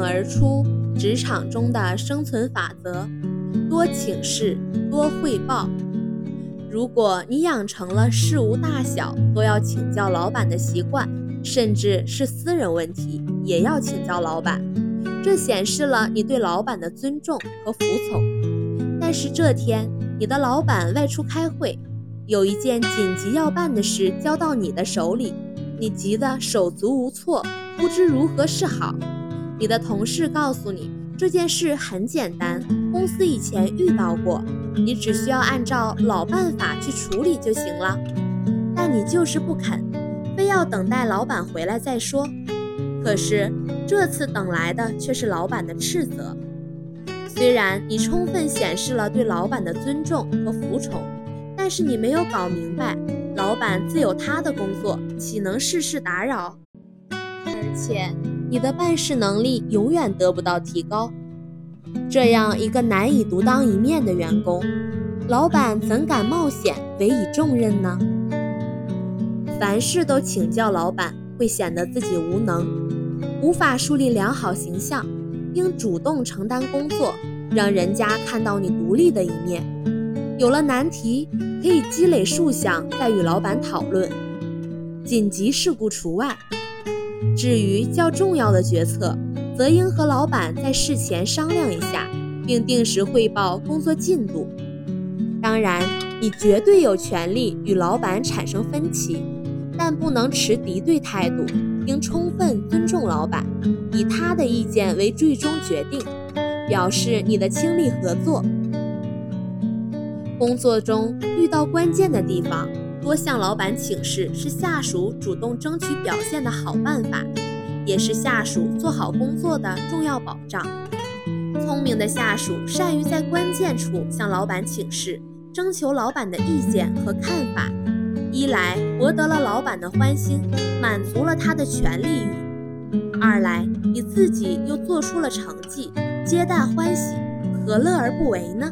而出职场中的生存法则：多请示，多汇报。如果你养成了事无大小都要请教老板的习惯，甚至是私人问题也要请教老板，这显示了你对老板的尊重和服从。但是这天，你的老板外出开会，有一件紧急要办的事交到你的手里，你急得手足无措，不知如何是好。你的同事告诉你这件事很简单，公司以前遇到过，你只需要按照老办法去处理就行了。但你就是不肯，非要等待老板回来再说。可是这次等来的却是老板的斥责。虽然你充分显示了对老板的尊重和服从，但是你没有搞明白，老板自有他的工作，岂能事事打扰？而且你的办事能力永远得不到提高。这样一个难以独当一面的员工，老板怎敢冒险委以重任呢？凡事都请教老板，会显得自己无能，无法树立良好形象。应主动承担工作，让人家看到你独立的一面。有了难题，可以积累数项再与老板讨论，紧急事故除外。至于较重要的决策，则应和老板在事前商量一下，并定时汇报工作进度。当然，你绝对有权利与老板产生分歧，但不能持敌对态度。应充分尊重老板，以他的意见为最终决定，表示你的倾力合作。工作中遇到关键的地方，多向老板请示是下属主动争取表现的好办法，也是下属做好工作的重要保障。聪明的下属善于在关键处向老板请示，征求老板的意见和看法。一来博得了老板的欢心，满足了他的权利欲；二来你自己又做出了成绩，皆大欢喜，何乐而不为呢？